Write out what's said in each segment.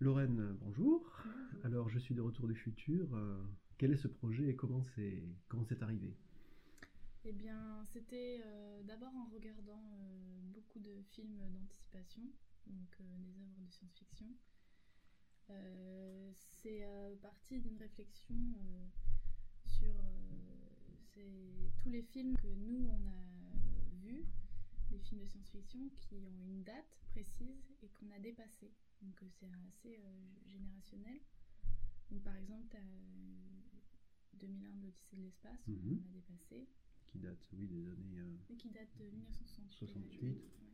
Lorraine, bonjour. Alors, je suis de retour du futur. Euh, quel est ce projet et comment c'est comment c'est arrivé? Eh bien, c'était euh, d'abord en regardant euh, beaucoup de films d'anticipation, donc des œuvres de science-fiction. c'est parti d'une réflexion sur tous les films que nous on a vus, les films de science-fiction qui ont une date précise et qu'on a dépassé. Donc euh, c'est assez euh, générationnel. Donc par exemple, tu as 2001 de l'Odyssée de l'espace, on Mhm. a dépassé. Qui date, oui, des années. euh, Et qui date de 1968. 68. Ouais.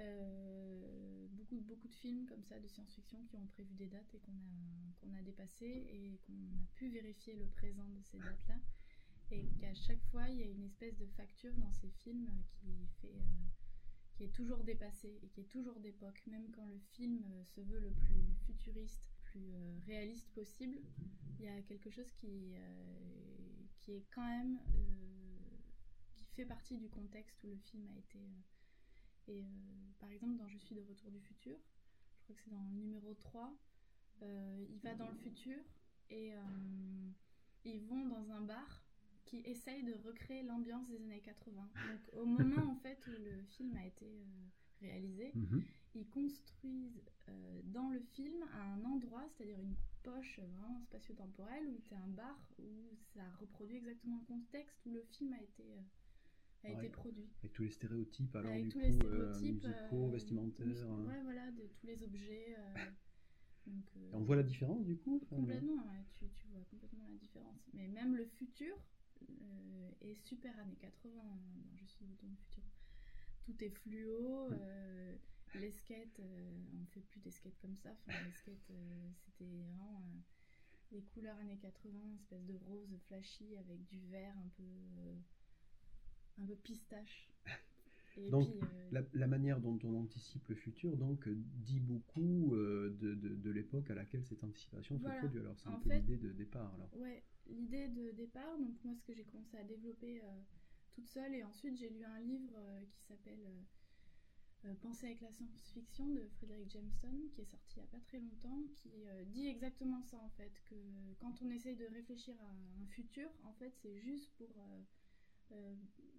Euh, beaucoup, beaucoup de films comme ça de science-fiction qui ont prévu des dates et qu'on a, qu'on a dépassé et qu'on a pu vérifier le présent de ces dates-là. Et qu'à chaque fois, il y a une espèce de facture dans ces films qui fait. euh, qui est toujours dépassée et qui est toujours d'époque, même quand le film euh, se veut le plus futuriste, plus euh, réaliste possible, il y a quelque chose qui, euh, qui est quand même qui fait partie du contexte où le film a été. et par exemple, dans Je suis de retour du futur, je crois que c'est dans le numéro 3, euh, il va dans le futur et ils vont dans un bar qui essaye de recréer l'ambiance des années 80. Donc au moment en fait où le film a été euh, réalisé, mhm. ils construisent euh, dans le film un endroit, c'est-à-dire une poche vraiment spatio-temporelle où c'est un bar où ça reproduit exactement le contexte où le film a été, euh, a Ouais. été produit. Avec tous les stéréotypes, alors Avec du tous coup, les euh, stéréotypes musicaux, euh, vestimentaires. hein. Ouais, voilà, de tous les objets. euh, donc, euh, on voit la différence du coup Complètement, ouais, tu, tu vois complètement la différence. Mais même le futur euh, est super années 80 hein, dans Je suis dans le futur. Tout est fluo, euh, les skates, euh, on fait plus des skates comme ça. Enfin, les skates, c'était vraiment des couleurs années 80, une espèce de rose flashy avec du vert un peu, un peu pistache. Et Donc, puis, euh, La, la manière dont on anticipe le futur donc dit beaucoup euh, de, de- de l'époque à laquelle cette anticipation Voilà. se produit. Alors c'est un En peu l'idée de départ. Alors. Ouais, l'idée de départ, donc moi ce que j'ai commencé à développer euh, toute seule et ensuite j'ai lu un livre qui s'appelle Penser avec la science-fiction de Frédéric Jameson qui est sorti il n'y a pas très longtemps qui dit exactement ça en fait que quand on essaye de réfléchir à un futur en fait c'est juste pour euh,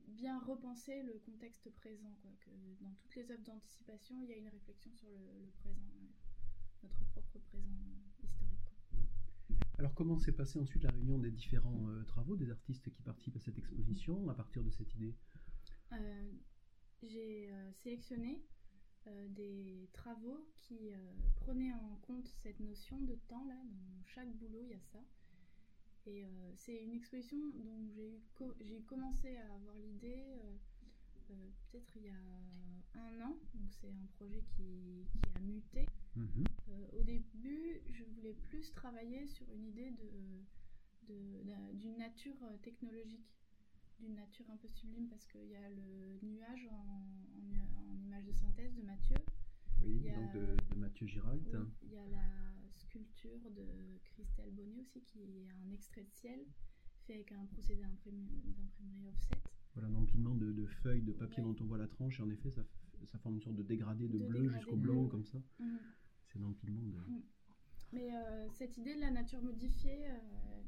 bien repenser le contexte présent quoi que dans toutes les œuvres d'anticipation il y a une réflexion sur le, le présent euh, notre propre présent euh, historique quoi. Alors comment s'est passée ensuite la réunion des différents euh, travaux des artistes qui participent à cette exposition à partir de cette idée? J'ai sélectionné des travaux qui prenaient en compte cette notion de temps là. Dans chaque boulot, il y a ça. Et euh, c'est une exposition dont j'ai co- commencé à avoir l'idée euh, euh, peut-être il y a un an. Donc c'est un projet qui, qui a muté. Mhm. Euh, au début, je voulais plus travailler sur une idée de, de- d'une nature technologique, d'une nature un peu sublime, parce qu'il y a le nuage en, en, nu- en image de synthèse de Mathieu. Oui, Il y a- donc de, de Mathieu Giralt. Oui, il y a la sculpture de Christelle Bonnet aussi, qui est un extrait de ciel, fait avec un procédé imprim- d'imprimerie offset. Voilà l'empilement de, de feuilles de papier Ouais. dont on voit la tranche et en effet ça, ça forme une sorte de dégradé de, De bleu jusqu'au blanc bleu. comme ça. Mhm. C'est l'empilement de... Mais euh, cette idée de la nature modifiée, euh,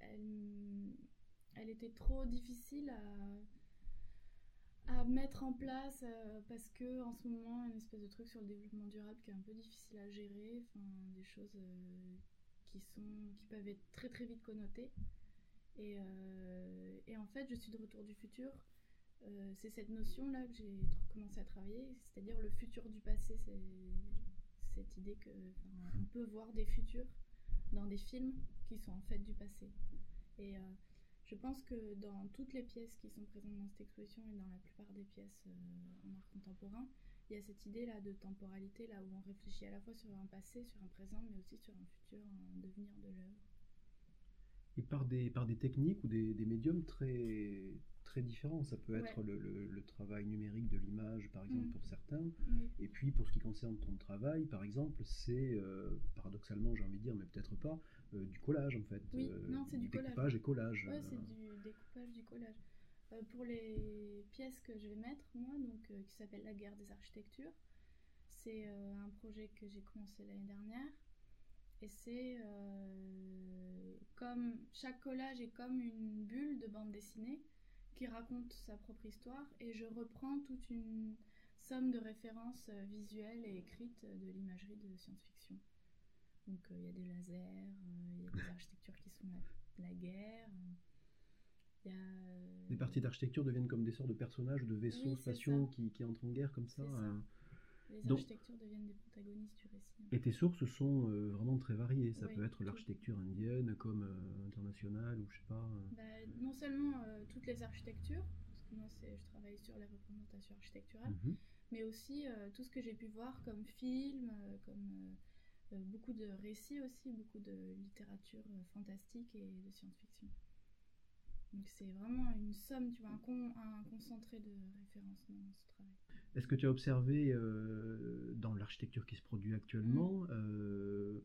elle, elle était trop difficile à, à mettre en place euh, parce que en ce moment, une espèce de truc sur le développement durable qui est un peu difficile à gérer, enfin, des choses euh, qui sont, qui peuvent être très très vite connotées. Et, euh, et en fait, je suis de retour du futur. C'est cette notion-là que j'ai commencé à travailler, c'est-à-dire le futur du passé. C'est cette idée que on peut voir des futurs dans des films qui sont en fait du passé. Je pense que dans toutes les pièces qui sont présentes dans cette exposition et dans la plupart des pièces euh, en art contemporain, il y a cette idée là de temporalité là où on réfléchit à la fois sur un passé, sur un présent, mais aussi sur un futur, un devenir de l'œuvre. Et par des, par des techniques ou des, des médiums très, très différents. Ça peut être Ouais. le, le- le travail numérique de l'image, par exemple, Mhm. pour certains. Oui. Et puis, pour ce qui concerne ton travail, par exemple, c'est, euh, paradoxalement, j'ai envie de dire, mais peut-être pas, euh, du collage, en fait. Oui, Euh, non, c'est du collage. Découpage et collage. Euh, c'est du découpage, du collage. Euh, pour les pièces que je vais mettre, moi, donc, qui s'appelle La guerre des architectures, C'est un projet que j'ai commencé l'année dernière. Et c'est comme chaque collage est comme une bulle de bande dessinée qui raconte sa propre histoire et je reprends toute une somme de références visuelles et écrites de l'imagerie de science-fiction. Donc il y a des lasers, il y a des architectures qui sont la, la guerre. Y a... Les parties d'architecture deviennent comme des sortes de personnages de vaisseaux spatiaux qui, qui, entrent en guerre comme ça. Les architectures deviennent des protagonistes du récit. Et tes sources sont euh, vraiment très variées. Ça peut être l'architecture indienne comme euh, internationale ou je sais pas. Euh. Bah, non seulement toutes les architectures, parce que moi je travaille sur les représentations architecturales, mhm. mais aussi tout ce que j'ai pu voir comme film, comme beaucoup de récits aussi, beaucoup de littérature fantastique et de science-fiction. Donc c'est vraiment une somme, tu vois, un, un concentré de références dans ce travail. Est-ce que tu as observé euh, dans l'architecture qui se produit actuellement mm. euh,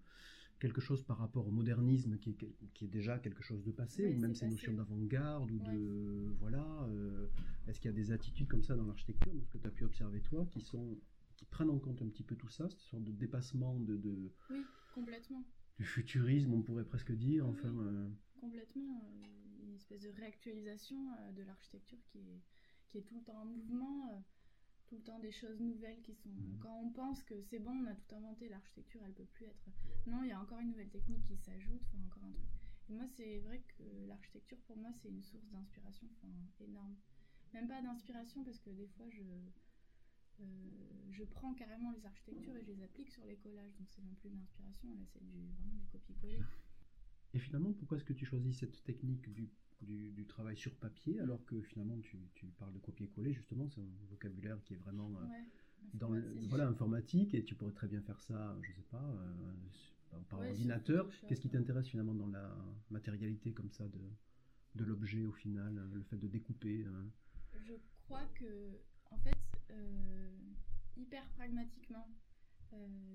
quelque chose par rapport au modernisme qui est, qui est déjà quelque chose de passé, ou même ces notions d'avant-garde, ou de. Voilà. Euh, est-ce qu'il y a des attitudes comme ça dans l'architecture, ce que tu as pu observer toi, qui, sont, qui prennent en compte un petit peu tout ça, cette sorte de dépassement de. de oui, complètement. Du futurisme, on pourrait presque dire, enfin. Complètement. une espèce de réactualisation de l'architecture qui est, qui est tout le temps en mouvement tout le temps des choses nouvelles qui sont. Mhm. Quand on pense que c'est bon, on a tout inventé, l'architecture, elle peut plus être. Non, il y a encore une nouvelle technique qui s'ajoute, enfin encore un truc. Et moi, c'est vrai que l'architecture, pour moi, c'est une source d'inspiration, enfin énorme. Même pas d'inspiration parce que des fois, je euh, je prends carrément les architectures et je les applique sur les collages, donc c'est non plus de l'inspiration, là, c'est du vraiment du copier-coller. Et finalement, pourquoi est-ce que tu choisis cette technique du du, travail sur papier, alors que finalement tu, parles de copier-coller, justement, c'est un vocabulaire qui est vraiment euh, dans le, voilà, informatique, et tu pourrais très bien faire ça, je sais pas, euh, par ordinateur. Qu'est-ce qui t'intéresse finalement dans la matérialité comme ça de, de l'objet au final, le fait de découper hein Je crois que, en fait, euh, hyper pragmatiquement,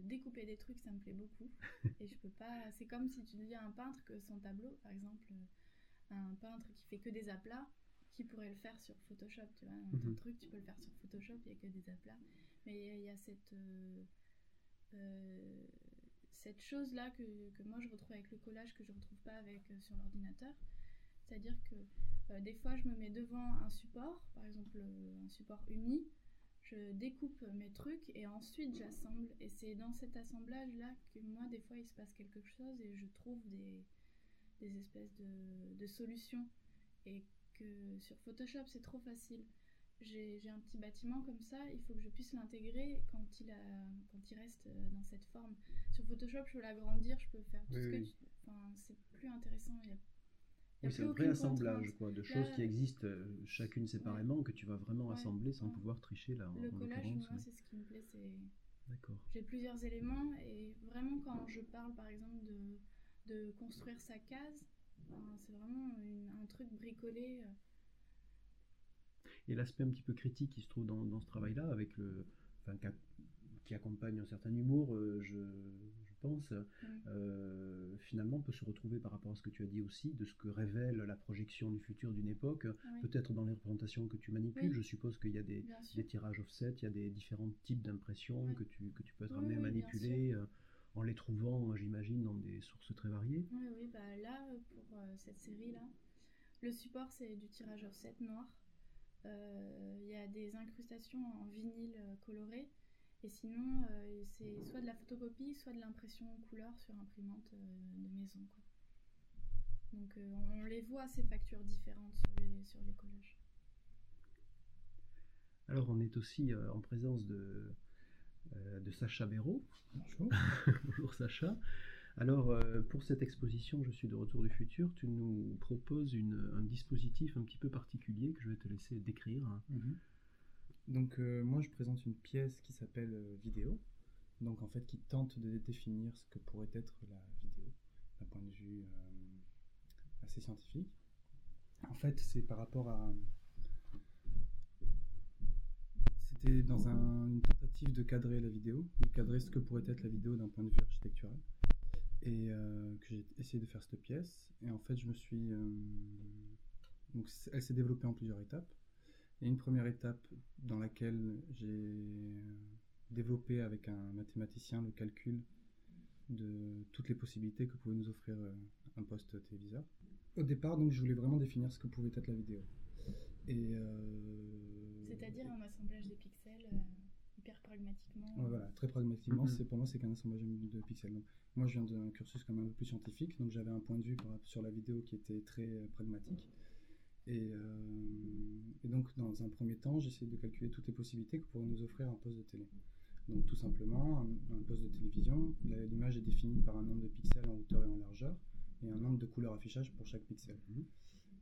découper des trucs, ça me plaît beaucoup. et je peux pas. C'est comme si tu dis à un peintre que son tableau, par exemple, un peintre qui fait que des aplats, qui pourrait le faire sur Photoshop, tu vois. Un mhm. truc, tu peux le faire sur Photoshop, il n'y a que des aplats. Mais il y a cette, euh, euh, cette chose-là que, que, moi je retrouve avec le collage que je ne retrouve pas avec, euh, sur l'ordinateur. C'est-à-dire que des fois, je me mets devant un support, par exemple un support uni, je découpe mes trucs et ensuite j'assemble. Et c'est dans cet assemblage-là que moi, des fois, il se passe quelque chose et je trouve des des espèces de, de solutions. Et que sur Photoshop, c'est trop facile. J'ai un petit bâtiment comme ça, il faut que je puisse l'intégrer quand, il quand il reste euh, dans cette forme. Sur Photoshop, je peux l'agrandir, je peux faire tout ce que Enfin, c'est plus intéressant. Il y a, oui, c'est un vrai assemblage quoi, de choses qui existent euh, chacune séparément que tu vas vraiment assembler sans pouvoir tricher là. Le collage, moi, c'est ce qui me plaît. D'accord. J'ai plusieurs éléments et vraiment quand je parle par exemple de de construire sa case. c'est vraiment un truc bricolé. Euh. Et l'aspect un petit peu critique qui se trouve dans, dans ce travail-là, avec le, enfin, qui accompagne un certain humour, euh, je, pense, mm. euh, finalement peut se retrouver par rapport à ce que tu as dit aussi, de ce que révèle la projection du futur d'une époque, peut-être dans les représentations que tu manipules. Je suppose qu'il y a des, des, tirages offset, il y a des différents types d'impressions que, tu, que tu peux être amené à manipuler en les trouvant, j'imagine, dans des sources très variées. Oui, oui, bah là, pour euh, cette série-là, le support, c'est du tirage offset noir. Euh, il y a des incrustations en vinyle euh, coloré. Et sinon, c'est soit de la photocopie, soit de l'impression couleur sur imprimante de maison. Quoi. Donc on les voit, ces factures différentes sur les, sur les collages. Alors on est aussi en présence de, euh, de Sacha Béraud. Bonjour. Bonjour Sacha. Alors, euh, pour cette exposition Je suis de retour du futur, tu nous proposes un dispositif un petit peu particulier que je vais te laisser décrire. Mhm. Donc, euh, moi, je présente une pièce qui s'appelle Vidéo, donc en fait qui tente de définir ce que pourrait être la vidéo d'un point de vue assez scientifique. En fait, c'est par rapport à c'était dans une tentative de cadrer la vidéo, de cadrer ce que pourrait être la vidéo d'un point de vue architectural. Et euh, que j'ai essayé de faire cette pièce. Et en fait, je me suis. Euh, donc, elle s'est développée en plusieurs étapes. Il y a une première étape dans laquelle j'ai développé avec un mathématicien le calcul de toutes les possibilités que pouvait nous offrir un poste téléviseur. Au départ, donc, je voulais vraiment définir ce que pouvait être la vidéo. Et c'est-à-dire un assemblage de pixels hyper pragmatiquement. voilà, très pragmatiquement, c'est pour moi c'est qu'un assemblage de pixels. moi, je viens d'un cursus quand même un peu plus scientifique, donc j'avais un point de vue sur la vidéo qui était très pragmatique. Et, et, donc, dans un premier temps, j'essayais de calculer toutes les possibilités que pourrait nous offrir un poste de télé. Donc, tout simplement, un, poste de télévision, l'image est définie par un nombre de pixels en hauteur et en largeur, et un nombre de couleurs affichage pour chaque pixel. Mhm.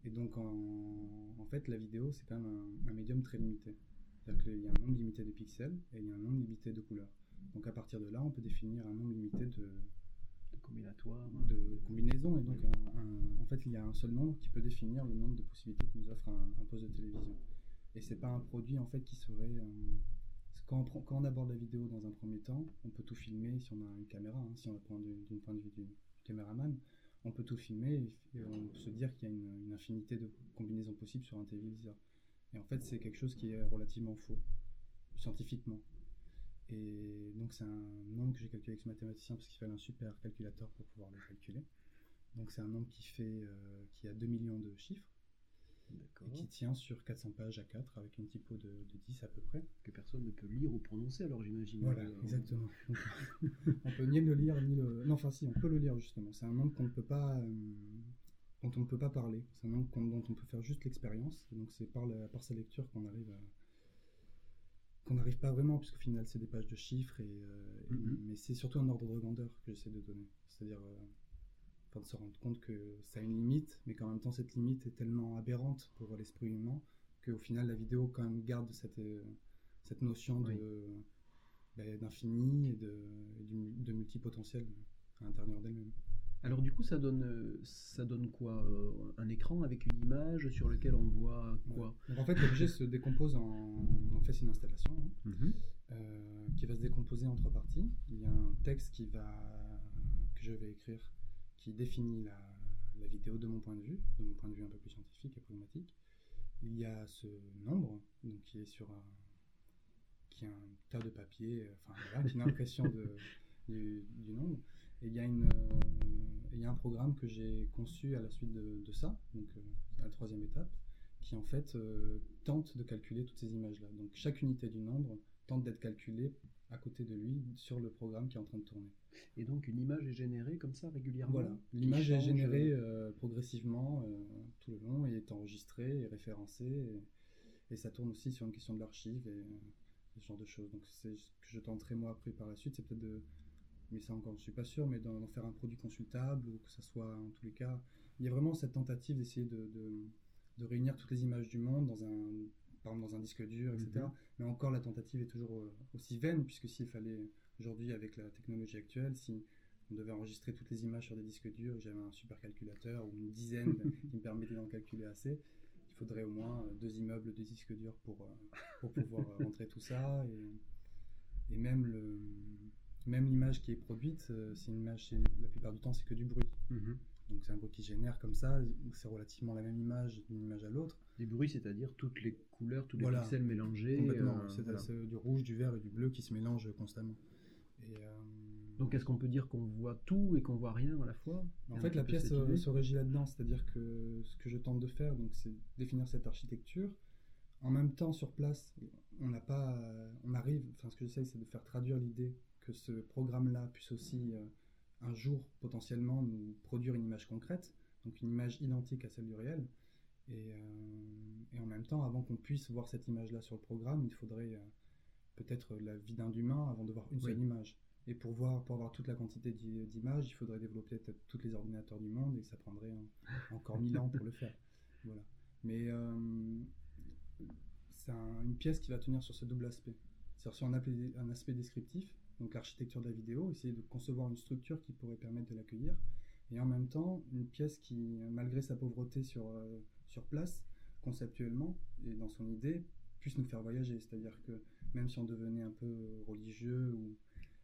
Et donc, en, fait, la vidéo, c'est quand même un, médium très limité. C'est-à-dire qu'il y a un nombre limité de pixels et il y a un nombre limité de couleurs. Donc, à partir de là, on peut définir un nombre limité de, de combinatoires, de combinaisons. Et donc, en fait, il y a un seul nombre qui peut définir le nombre de possibilités que nous offre un, poste de télévision. Et c'est pas un produit en fait qui serait euh, quand, on aborde la vidéo dans un premier temps, on peut tout filmer si on a une caméra, hein, si on la prend d'une point de vue du caméraman on peut tout filmer et, on peut se dire qu'il y a une, infinité de combinaisons possibles sur un téléviseur. Et en fait, c'est quelque chose qui est relativement faux, scientifiquement. Et donc, c'est un nombre que j'ai calculé avec ce mathématicien parce qu'il fallait un super calculateur pour pouvoir le calculer. Donc, c'est un nombre qui, fait, euh, qui a 2 millions de chiffres et qui tient sur 400 pages à 4 avec une typo de, 10 à peu près. Que personne ne peut lire ou prononcer alors j'imagine. Voilà, euh, exactement. on peut ni le lire ni le... Non, enfin si, on peut le lire justement. C'est un nombre qu'on ne peut pas... Euh, dont on ne peut pas parler. C'est un nombre dont on peut faire juste l'expérience. donc c'est par, par sa lecture qu'on arrive à qu'on n'arrive pas vraiment, puisqu'au final c'est des pages de chiffres, et, euh, mm-hmm. mais c'est surtout un ordre de grandeur que j'essaie de donner. C'est-à-dire, de se rendre compte que ça a une limite, mais qu'en même temps cette limite est tellement aberrante pour l'esprit humain qu'au final la vidéo quand même garde cette, euh, cette notion de ben, d'infini et de, de multipotentiel à l'intérieur d'elle-même. Alors du coup, ça donne, ça donne quoi euh, Un écran avec une image sur lequel on voit quoi En fait, l'objet se décompose en... En fait, c'est une installation hein, mhm. euh, qui va se décomposer en trois parties. Il y a un texte qui va... que je vais écrire qui définit la, vidéo de mon point de vue, de mon point de vue un peu plus scientifique et pragmatique. Il y a ce nombre, donc qui est sur un, qui un tas de papier, enfin voilà, qui est une impression du, nombre. Et il y a une, euh, il y a un programme que j'ai conçu à la suite de, ça, donc euh, la troisième étape, qui en fait euh, tente de calculer toutes ces images-là. Donc chaque unité du nombre tente d'être calculée à côté de lui sur le programme qui est en train de tourner. Et donc une image est générée comme ça régulièrement Voilà, l'image est générée euh, euh, progressivement euh, tout le long et est enregistrée et référencée. Et, ça tourne aussi sur une question de l'archive et, ce genre de choses. Donc c'est ce que je tenterai moi après par la suite, c'est peut-être de... Mais ça encore, je suis pas sûr, mais d'en faire un produit consultable ou que ça soit en tous les cas... Il y a vraiment cette tentative d'essayer de, de réunir toutes les images du monde dans un par exemple dans un disque dur, etc. Mhm. Mais encore, la tentative est toujours euh, aussi vaine, puisque s'il fallait, aujourd'hui, avec la technologie actuelle, si on devait enregistrer toutes les images sur des disques durs, j'avais un supercalculateur ou une dizaine qui me permettait d'en calculer assez, il faudrait au moins euh, deux immeubles de disques durs pour, euh, pour pouvoir rentrer tout ça. Et, et même le même l'image qui est produite, c'est une image, la plupart du temps, c'est que du bruit. Mhm. Donc c'est un bruit qui génère comme ça, c'est relativement la même image d'une image à l'autre. Des bruits, c'est-à-dire toutes les couleurs, tous les pixels mélangés. Complètement, euh, c'est du rouge, du vert et du bleu qui se mélangent constamment. Et, euh, Donc est-ce qu'on peut dire qu'on voit tout et qu'on voit rien à la fois? En fait, la pièce euh, se régit là-dedans, c'est-à-dire que ce que je tente de faire, donc, c'est définir cette architecture. En même temps, sur place, on n'a pas, on arrive. Enfin, ce que j'essaye, c'est de faire traduire l'idée que ce programme-là puisse aussi un jour potentiellement nous produire une image concrète, donc une image identique à celle du réel. Et, euh, en même temps, avant qu'on puisse voir cette image-là sur le programme, il faudrait euh, peut-être la vie d'un humain avant de voir une seule image. Et pour, voir, pour avoir toute la quantité d'images, il faudrait développer peut-être tous les ordinateurs du monde et ça prendrait encore mille ans pour le faire. Voilà. Mais euh, c'est une pièce qui va tenir sur ce double aspect. C'est-à-dire sur un, un aspect descriptif, donc l'architecture de la vidéo, essayer de concevoir une structure qui pourrait permettre de l'accueillir, et en même temps une pièce qui, malgré sa pauvreté sur, euh, sur place, conceptuellement et dans son idée, puisse nous faire voyager. C'est-à-dire que même si on devenait un peu religieux ou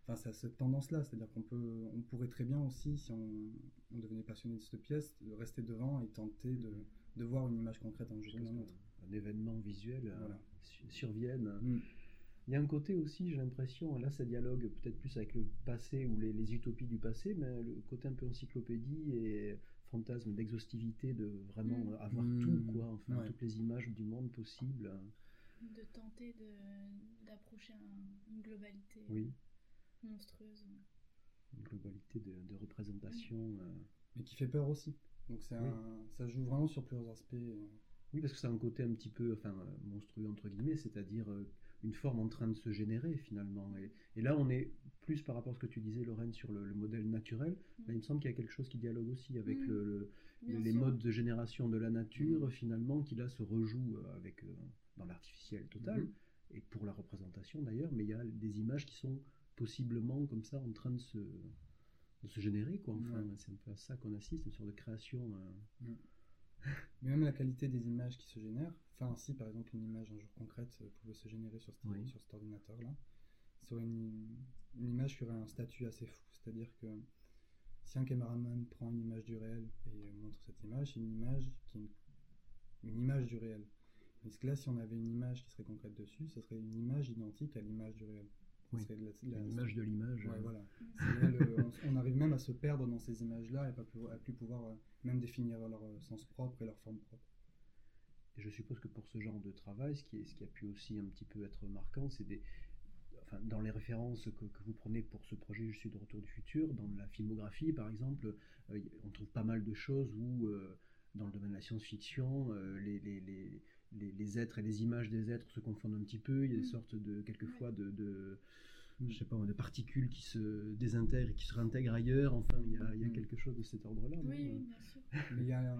enfin ça cette tendance là c'est à dire qu'on peut on pourrait très bien aussi si on, on, devenait passionné de cette pièce de rester devant et tenter de, de voir une image concrète un jour ou un autre un événement visuel euh, survienne mm. Il y a un côté aussi, j'ai l'impression, là ça dialogue peut-être plus avec le passé ou les, les, utopies du passé, mais le côté un peu encyclopédie et fantasme d'exhaustivité, de vraiment mm. avoir mm. tout, quoi, enfin toutes les images du monde possible. De tenter d'approcher une globalité oui. monstrueuse. Une globalité de, de représentation. Euh. Mais qui fait peur aussi. Donc ça joue vraiment sur plusieurs aspects. Euh. Oui, parce que c'est un côté un petit peu enfin, monstrueux, entre guillemets, c'est-à-dire euh, une forme en train de se générer finalement. Et, là, on est plus par rapport à ce que tu disais, Lorraine, sur le, modèle naturel. Là, il me semble qu'il y a quelque chose qui dialogue aussi avec mm. le, les modes de génération de la nature, mm. finalement, qui là se rejoue euh, avec, euh, dans l'artificiel total, et pour la représentation d'ailleurs, mais il y a des images qui sont possiblement comme ça en train de se, de se générer. Quoi. Enfin, C'est un peu à ça qu'on assiste, une sorte de création. Euh, mm. Mais même la qualité des images qui se génèrent, enfin si par exemple une image un jour concrète euh, pouvait se générer sur, sur cet ordinateur là, serait une, une, image qui aurait un statut assez fou. C'est-à-dire que si un caméraman prend une image du réel et montre cette image, c'est une image qui est une, image du réel. Mais que là, si on avait une image qui serait concrète dessus, ce serait une image identique à l'image du réel. L'image de l'image. Ouais, voilà. on, arrive même à se perdre dans ces images-là et pas plus, à plus pouvoir euh, même définir leur euh, sens propre et leur forme propre. Et je suppose que pour ce genre de travail, ce qui, est, ce qui a pu aussi un petit peu être marquant, c'est des, enfin, dans les références que, que, vous prenez pour ce projet Je suis de retour du futur, dans la filmographie par exemple, euh, on trouve pas mal de choses où, dans le domaine de la science-fiction, les, les, les les, les, êtres et les images des êtres se confondent un petit peu. Il y a des mm. sortes de, quelquefois, de, de, je sais pas, de particules qui se désintègrent et qui se réintègrent ailleurs. Enfin, il y a, y a mm. quelque chose de cet ordre-là. Oui, bien sûr. Mais il y a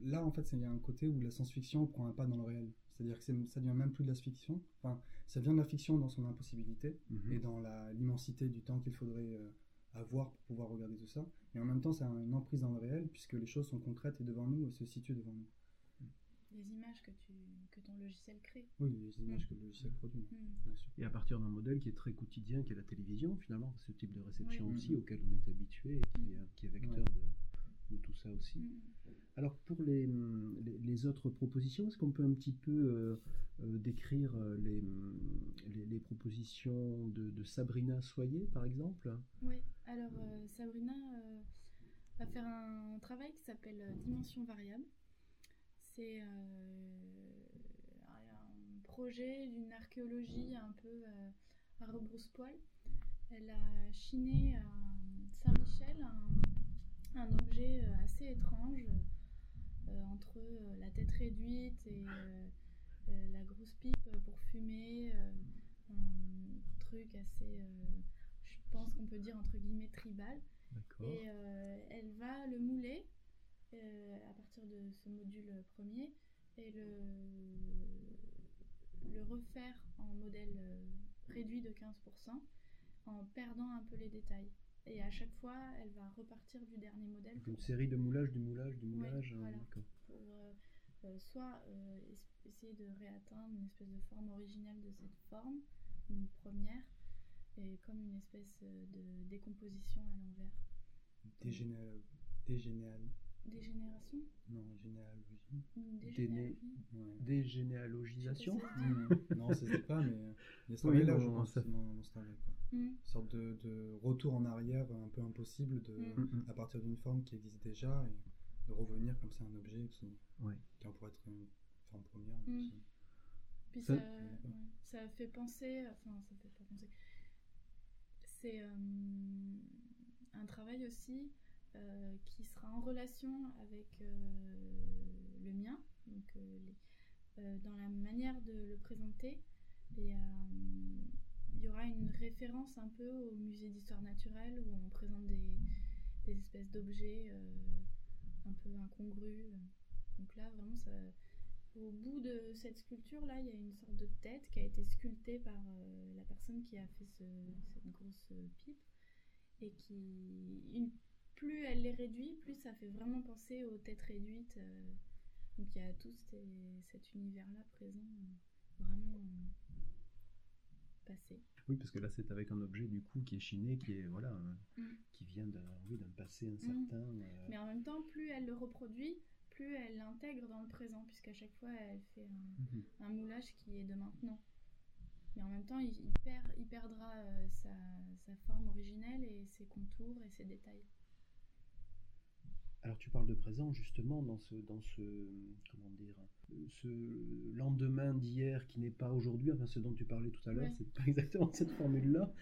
Là, en fait, il y a un côté où la science-fiction prend un pas dans le réel. C'est-à-dire que ça devient même plus de la fiction. Enfin, ça vient de la fiction dans son impossibilité mm-hmm. et dans l'immensité du temps qu'il faudrait euh, à voir pour pouvoir regarder tout ça. Et en même temps, c'est une emprise dans le réel, puisque les choses sont concrètes et devant nous et se situent devant nous. Les images que, tu, que ton logiciel crée. Oui, les images mm. que le logiciel produit, mm. bien sûr. Et à partir d'un modèle qui est très quotidien, qui est la télévision, finalement, ce type de réception aussi, auquel on est habitué et qui, mm. euh, qui est vecteur de, de, tout ça aussi. Alors, pour les, les, autres propositions, est-ce qu'on peut un petit peu euh, euh, décrire les, les, propositions de, de, Sabrina Soyer, par exemple? Oui, alors Sabrina va faire un travail qui s'appelle Dimension variable. C'est un projet d'une archéologie un peu à rebrousse-poil. Elle a chiné à Saint-Michel un, un, objet assez étrange entre la tête réduite et la grosse pipe pour fumer, un truc assez, je pense qu'on peut dire entre guillemets tribal. Et euh, elle va le mouler euh, à partir de ce module premier et le, le refaire en modèle euh, réduit de 15% en perdant un peu les détails. Et à chaque fois, elle va repartir du dernier modèle. Une série de moulage, du moulage, du moulage. Hein, pour soit essayer de réatteindre une espèce de forme originelle de cette forme, une première, et comme une espèce de décomposition à l'envers. Dégénéal... Dégénéal... Dégénération Non, généalogie. Dégénéalogie. Ouais. Dégénéalogisation Non, c'était pas, mais il y a là, je pense, ça... dans, dans quoi. Mm. Une sorte de, de, retour en arrière un peu impossible de, mm. à partir d'une forme qui existe déjà et de revenir comme ça un objet qui, ouais. qui en pourrait être une forme première. Mm. Puis ça, ça, ça, fait penser, enfin, ça fait pas penser. C'est. Euh, un travail aussi euh, qui sera en relation avec euh, le mien, donc euh, dans la manière de le présenter. Il y aura une référence un peu au musée d'histoire naturelle où on présente des, espèces d'objets un peu incongrus. Donc là, vraiment, au bout de cette sculpture-là, il y a une sorte de tête qui a été sculptée par la personne qui a fait ce, cette grosse pipe et qui plus elle les réduit, plus ça fait vraiment penser aux têtes réduites. Euh. donc il y a tout cet univers-là présent, euh, vraiment euh, passé. Oui, parce que là c'est avec un objet du coup qui est chiné, qui est voilà, mm. qui vient d'un oui, passé incertain. Mm. Mais en même temps, plus elle le reproduit, plus elle l'intègre dans le présent, puisqu'à chaque fois elle fait un, Mhm. un moulage qui est de maintenant. Mais en même temps, il, il perd, il perdra euh, sa, sa forme originelle et ses contours et ses détails. Alors tu parles de présent justement dans ce, dans ce comment dire, ce lendemain d'hier qui n'est pas aujourd'hui, enfin ce dont tu parlais tout à l'heure, Ouais. c'est pas exactement cette formule-là,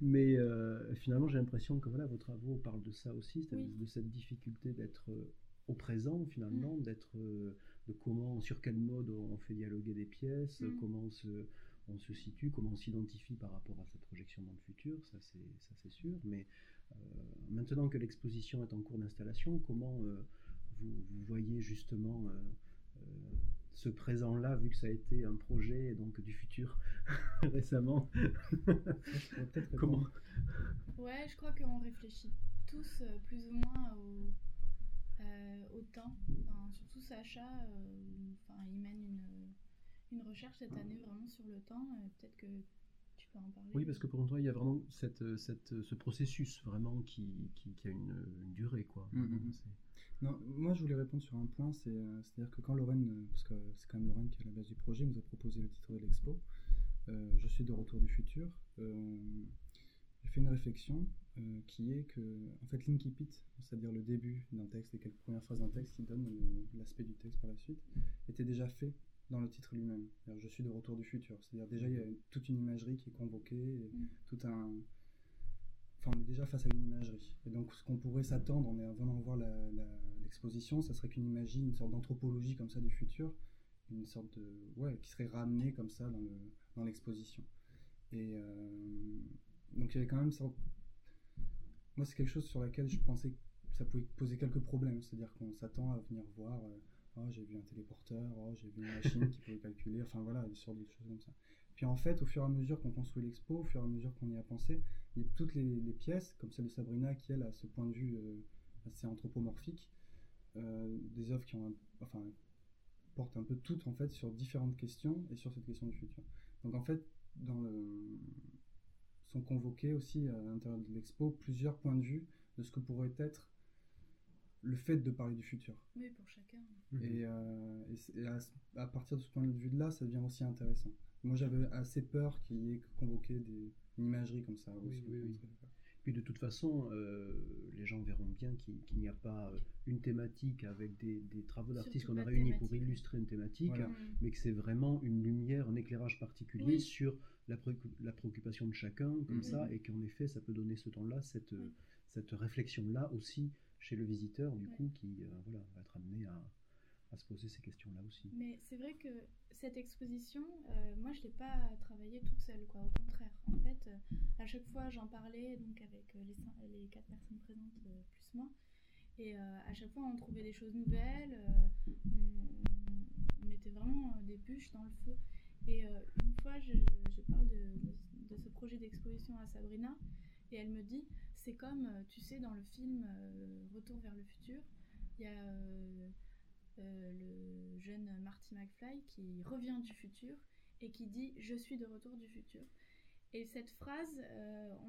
mais euh, finalement j'ai l'impression que voilà vos travaux parlent de ça aussi, c'est-à-dire Oui. de cette difficulté d'être euh, au présent finalement, d'être euh, de comment, sur quel mode on fait dialoguer des pièces, Mm. comment on se, on se situe, comment on s'identifie par rapport à cette projection dans le futur, ça c'est ça c'est sûr, mais maintenant que l'exposition est en cours d'installation, comment euh, vous, vous voyez justement euh, euh, ce présent-là, vu que ça a été un projet donc du futur récemment? Peut-être Comment? Ouais, je crois qu'on réfléchit tous euh, plus ou moins au, euh, au temps. Enfin, surtout Sacha, euh, enfin, il mène une, une recherche cette année vraiment sur le temps. euh, Peut-être que peux en parler. Oui, parce que pour toi, il y a vraiment cette, cette, ce processus vraiment qui, qui, qui a une, une durée, quoi. Vraiment, c'est- Non, moi je voulais répondre sur un point, c'est, euh, c'est-à-dire que quand Lorraine, euh, parce que c'est quand même Lorraine qui est à la base du projet, nous a proposé le titre de l'expo, euh, Je suis de retour du futur, euh, j'ai fait une réflexion euh, qui est que, en fait, l'incipit, c'est-à-dire le début d'un texte, les quelques premières phrases d'un texte qui donnent l'aspect du texte par la suite, était déjà fait dans le titre lui-même. Je suis de retour du futur, c'est-à-dire déjà il y a toute une imagerie qui est convoquée, et Mm. tout un, Enfin, on est déjà face à une imagerie. Et donc, ce qu'on pourrait s'attendre en venant voir l'exposition, ça serait qu'une imagerie, une sorte d'anthropologie comme ça du futur, une sorte de. Ouais, qui serait ramenée comme ça dans le- dans l'exposition. Et euh, donc, il y avait quand même. sorte- Moi, c'est quelque chose sur laquelle je pensais que ça pouvait poser quelques problèmes. C'est-à-dire qu'on s'attend à venir voir. euh, oh, j'ai vu un téléporteur, oh, j'ai vu une machine qui pouvait calculer, enfin voilà, des sortes de choses comme ça. Puis en fait, au fur et à mesure qu'on construit l'expo, au fur et à mesure qu'on y a pensé, il y a toutes les, pièces, comme celle de Sabrina, qui elle a ce point de vue euh, assez anthropomorphique, euh, des œuvres qui ont, enfin, portent un peu toutes en fait sur différentes questions et sur cette question du futur. Donc en fait, dans le, sont convoqués aussi à l'intérieur de l'expo plusieurs points de vue de ce que pourrait être le fait de parler du futur. Oui, pour chacun. Et, euh, et et à, à partir de ce point de vue-là, ça devient aussi intéressant. Moi, j'avais assez peur qu'il y ait convoqué des, une imagerie comme ça. Oui, oui, oui. Puis de toute façon, euh, les gens verront bien qu'il n'y a pas euh, une thématique avec des, des travaux d'artistes qu'on a réunis pour illustrer une thématique, Voilà. Mm. mais que c'est vraiment une lumière, un éclairage particulier Oui. sur la, préoccupation de chacun, comme Mhm. ça, et qu'en effet, ça peut donner ce temps-là, cette, Oui. cette réflexion-là aussi chez le visiteur, du Ouais. coup, qui euh, voilà, va être amené à, à se poser ces questions-là aussi. Mais c'est vrai que cette exposition, euh, moi je l'ai pas travaillée toute seule, quoi. Au contraire, en fait, euh, à chaque fois j'en parlais donc avec les, les quatre personnes présentes euh, plus moi, et à chaque fois on trouvait des choses nouvelles, on, on mettait vraiment des bûches dans le feu. Et une fois, je, je parle de, de- de ce projet d'exposition à Sabrina, et elle me dit, c'est comme, euh, tu sais, dans le film euh, Retour vers le futur, il y a euh, le jeune Marty McFly qui revient du futur et qui dit Je suis de retour du futur. Et cette phrase,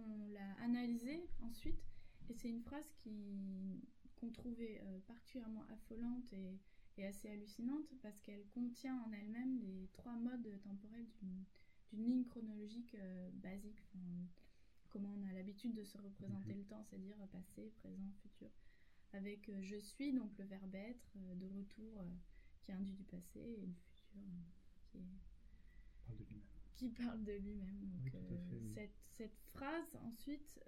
on l'a analysée ensuite, et c'est une phrase qui qu'on trouvait particulièrement affolante et, assez hallucinante parce qu'elle contient en elle-même les trois modes temporels d'une ligne chronologique basique, comment on a l'habitude de se représenter le temps, c'est-à-dire passé, présent, futur avec euh, je suis, donc le verbe être, euh, de retour euh, qui induit du passé, et le futur qui, est- Parle de lui-même. qui parle de lui-même. Oui, oui. cette, cette phrase, ensuite,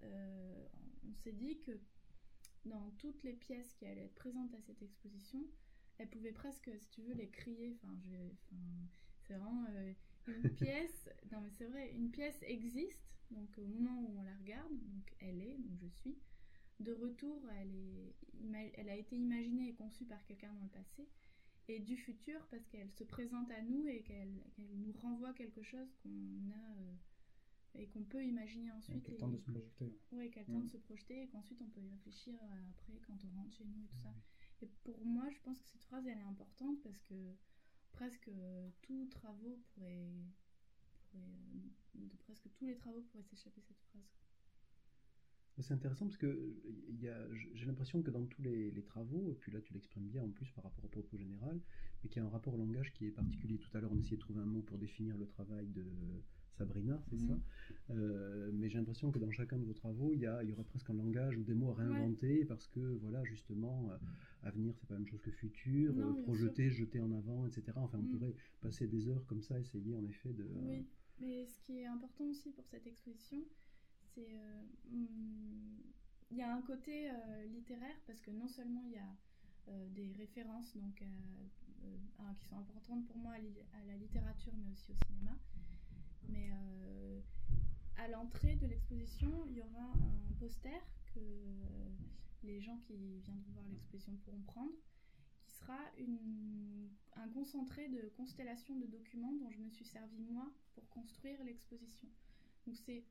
on s'est dit que dans toutes les pièces qui allaient être présentes à cette exposition, elle pouvait presque, si tu veux, les crier. Enfin, je, enfin, c'est vraiment euh, une pièce. Non, mais c'est vrai, une pièce existe. Donc, au moment où on la regarde, donc elle est, donc je suis. De retour, elle, est, elle a été imaginée et conçue par quelqu'un dans le passé. Et du futur, parce qu'elle se présente à nous et qu'elle qu'elle nous renvoie quelque chose qu'on a euh, et qu'on peut imaginer ensuite. Donc, le et- temps de se projeter. Ouais, qu'elle tente de se projeter et qu'ensuite on peut y réfléchir euh, après quand on rentre chez nous et tout ça. Et pour moi, je pense que cette phrase elle est importante parce que presque euh, tous travaux pourraient, euh, de presque tous les travaux pourraient s'échapper cette phrase. C'est intéressant parce que j'ai l'impression que dans tous les, les, travaux, et puis là tu l'exprimes bien en plus par rapport au propos général, mais qu'il y a un rapport au langage qui est particulier. Tout à l'heure on essayait de trouver un mot pour définir le travail de Sabrina, c'est ça. Euh, mais j'ai l'impression que dans chacun de vos travaux, il y, a, il y aurait presque un langage ou des mots à réinventer parce que, voilà, justement, euh, avenir, c'est pas la même chose que futur, euh, projeter, jeter en avant, etc. Enfin, on mm. pourrait passer des heures comme ça, essayer en effet de. Oui, mais ce qui est important aussi pour cette exposition, c'est. Mm, il y a un côté littéraire parce que non seulement il y a des références donc, qui sont importantes pour moi à la littérature mais aussi au cinéma. Mais euh, à l'entrée de l'exposition, il y aura un poster que les gens qui viendront voir l'exposition pourront prendre, qui sera une, un concentré de constellations de documents dont je me suis servi moi pour construire l'exposition. Donc c'est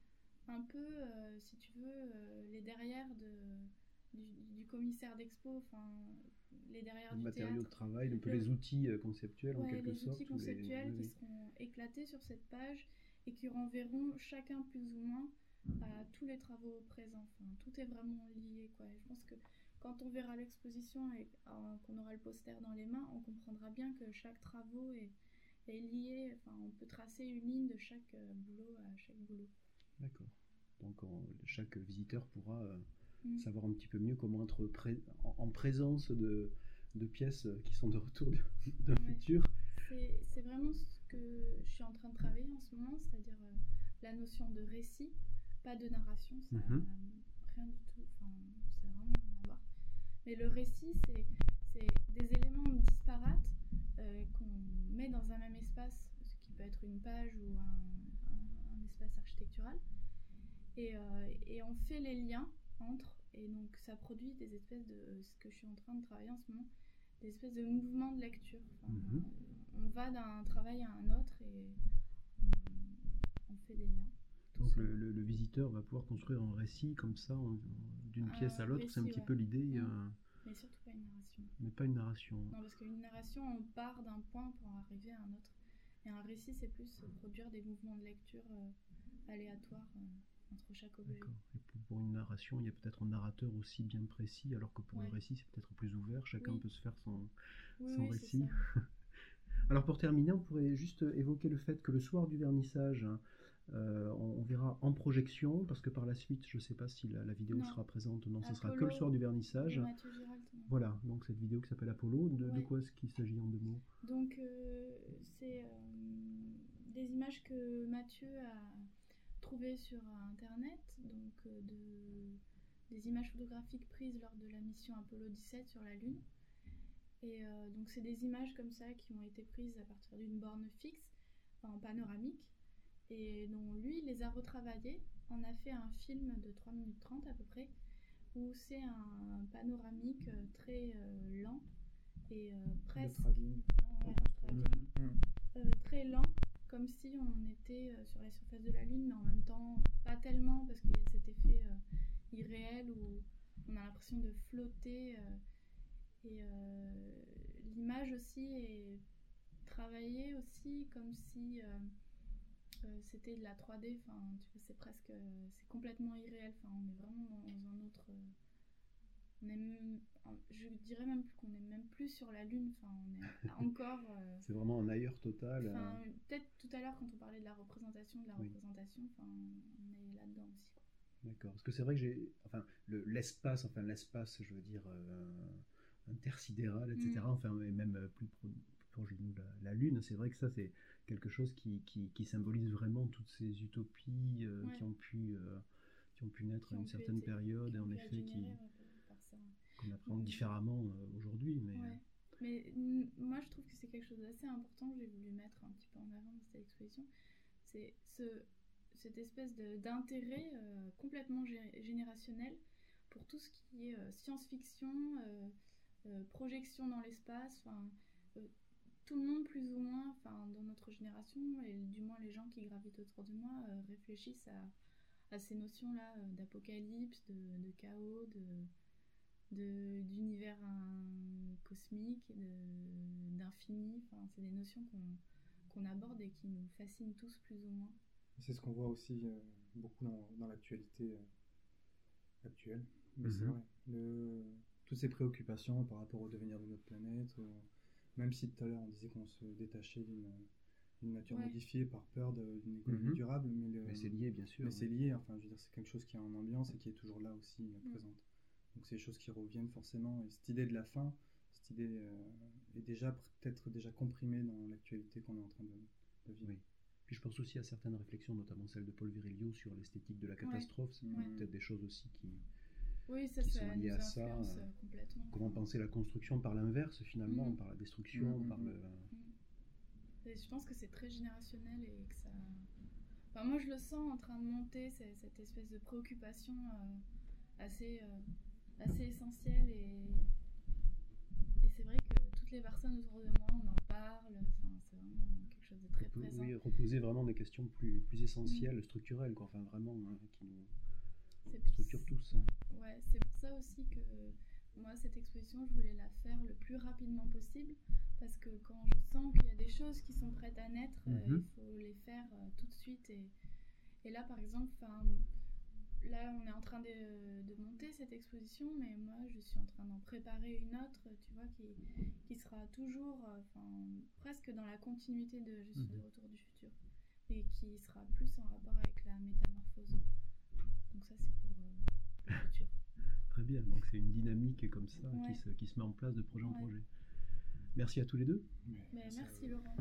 un peu, euh, si tu veux, euh, les derrière de, du, commissaire d'expo, enfin les derrière du matériaux de travail, un peu les outils conceptuels en quelque sorte. Les outils conceptuels qui seront éclatés sur cette page et qui renverront chacun plus ou moins à tous les travaux présents. Enfin, tout est vraiment lié. Quoi. je pense que quand on verra l'exposition et euh, qu'on aura le poster dans les mains, on comprendra bien que chaque travaux est, est lié. Enfin, on peut tracer une ligne de chaque euh, boulot à chaque boulot. D'accord. Donc chaque visiteur pourra euh, mm. savoir un petit peu mieux comment être en, présence de, de, pièces qui sont de retour d'un futur. C'est vraiment que je suis en train de travailler en ce moment, c'est-à-dire euh, la notion de récit, pas de narration, ça mhm. rien du tout, enfin, c'est vraiment rien à voir. Mais le récit, c'est des éléments disparates euh, qu'on met dans un même espace, ce qui peut être une page ou un, un, espace architectural, et, euh, et, on fait les liens entre, et donc ça produit des espèces de, ce que je suis en train de travailler en ce moment, des espèces de mouvements de lecture. Mhm on va d'un travail à un autre et on, fait des liens. Donc le, visiteur va pouvoir construire un récit comme ça, d'une ah, pièce à l'autre, c'est un petit peu l'idée. Euh, mais surtout pas une narration. Mais pas une narration. Non, parce qu'une narration, on part d'un point pour arriver à un autre. Et un récit, c'est plus produire des mouvements de lecture euh, aléatoires euh, entre chaque objet. Et pour, une narration, il y a peut-être un narrateur aussi bien précis, alors que pour le récit, c'est peut-être plus ouvert. Chacun peut se faire son, son récit. Alors pour terminer, on pourrait juste évoquer le fait que le soir du vernissage, euh, on, verra en projection, parce que par la suite, je ne sais pas si la, vidéo sera présente, non, ce sera que le soir du vernissage. Voilà, donc cette vidéo qui s'appelle Apollo, de, quoi est-ce qu'il s'agit en deux mots? Donc euh, c'est euh, des images que Mathieu a trouvées sur Internet, donc de, des images photographiques prises lors de la mission Apollo 17 sur la Lune. Et euh, donc c'est des images comme ça qui ont été prises à partir d'une borne fixe, en panoramique. Et dont lui les a retravaillées, on a fait un film de 3 minutes 30 à peu près, où c'est un panoramique euh, très euh, lent et presque... très lent, comme si on était sur la surface de la Lune, mais en même temps pas tellement, parce qu'il y a cet effet irréel où on a l'impression de flotter et euh, l'image aussi est travaillée aussi comme si euh, euh, c'était de la 3D. Enfin, c'est presque, c'est complètement irréel. Enfin, on est vraiment dans un autre. on est je dirais même plus qu'on est même plus sur la lune. Enfin, on est encore. c'est vraiment un ailleurs total. Peut-être tout à l'heure quand on parlait de la représentation, de la représentation. Enfin, on est là-dedans aussi. D'accord. Parce que c'est vrai que j'ai, enfin, l'espace, enfin l'espace, je veux dire, intersidérale, etc. Mm. Enfin, et même euh, plus, proche de nous, la, Lune. C'est vrai que ça, c'est quelque chose qui, qui, symbolise vraiment toutes ces utopies euh, qui, ont pu, euh, qui ont pu naître à une certaine période, et en effet, qui qu'on appréhende différemment aujourd'hui. Mais, mais moi, je trouve que c'est quelque chose d'assez important que j'ai voulu mettre un petit peu en avant dans cette exposition. C'est ce, cette espèce d'intérêt complètement générationnel pour tout ce qui est science-fiction, projection dans l'espace. Euh, tout le monde plus ou moins, enfin dans notre génération et du moins les gens qui gravitent autour de moi euh, réfléchissent à, ces notions-là d'apocalypse, de, chaos, de d'univers cosmique, d'infini. Enfin, c'est des notions qu'on aborde et qui nous fascinent tous plus ou moins. C'est ce qu'on voit aussi beaucoup dans, dans l'actualité actuelle. Mais c'est Mhm. vrai. Le- toutes ces préoccupations par rapport au devenir de notre planète, même si tout à l'heure on disait qu'on se détachait d'une nature Ouais. modifiée par peur d'une économie Mhm. durable, mais, c'est lié, bien sûr. mais c'est lié, enfin je veux dire, c'est quelque chose qui est en ambiance et qui est toujours là aussi euh, Mm. présente. Donc c'est des choses qui reviennent forcément. Et cette idée de la fin, cette idée euh, est déjà peut-être déjà comprimée dans l'actualité qu'on est en train de, de vivre. Oui. Puis je pense aussi à certaines réflexions, notamment celle de Paul Virilio sur l'esthétique de la catastrophe. C'est Ouais. peut-être des choses aussi qui. Oui, ça, qui ça sont liées à ça, euh. Comment penser la construction par l'inverse, finalement, Mhm. par la destruction, Mhm. par le. Et je pense que c'est très générationnel et que ça. Enfin, moi, je le sens en train de monter, cette espèce de préoccupation euh, assez, euh, assez essentielle. Et, et c'est vrai que toutes les personnes autour de moi, on en parle. Enfin, c'est vraiment quelque chose de très présent. oui, reposer vraiment des questions plus, plus essentielles, structurelles, quoi. Enfin, vraiment, hein, qui nous Structurent tous. hein. Ouais, c'est pour ça aussi que moi, cette exposition, je voulais la faire le plus rapidement possible. Parce que quand je sens qu'il y a des choses qui sont prêtes à naître, euh, Mhm. il faut les faire euh, tout de suite. Et, et là, par exemple, là, on est en train de, de monter cette exposition, mais moi, je suis en train d'en préparer une autre, tu vois, qui, qui sera toujours, euh, 'fin, presque dans la continuité de Je suis de Mhm. retour du futur. Et qui sera plus en rapport avec la métamorphose. Donc ça, c'est pour euh, le futur. Très bien, donc c'est une dynamique comme ça Ouais. qui, se, qui se met en place de projet en projet. Merci à tous les deux. Mais merci Laurent.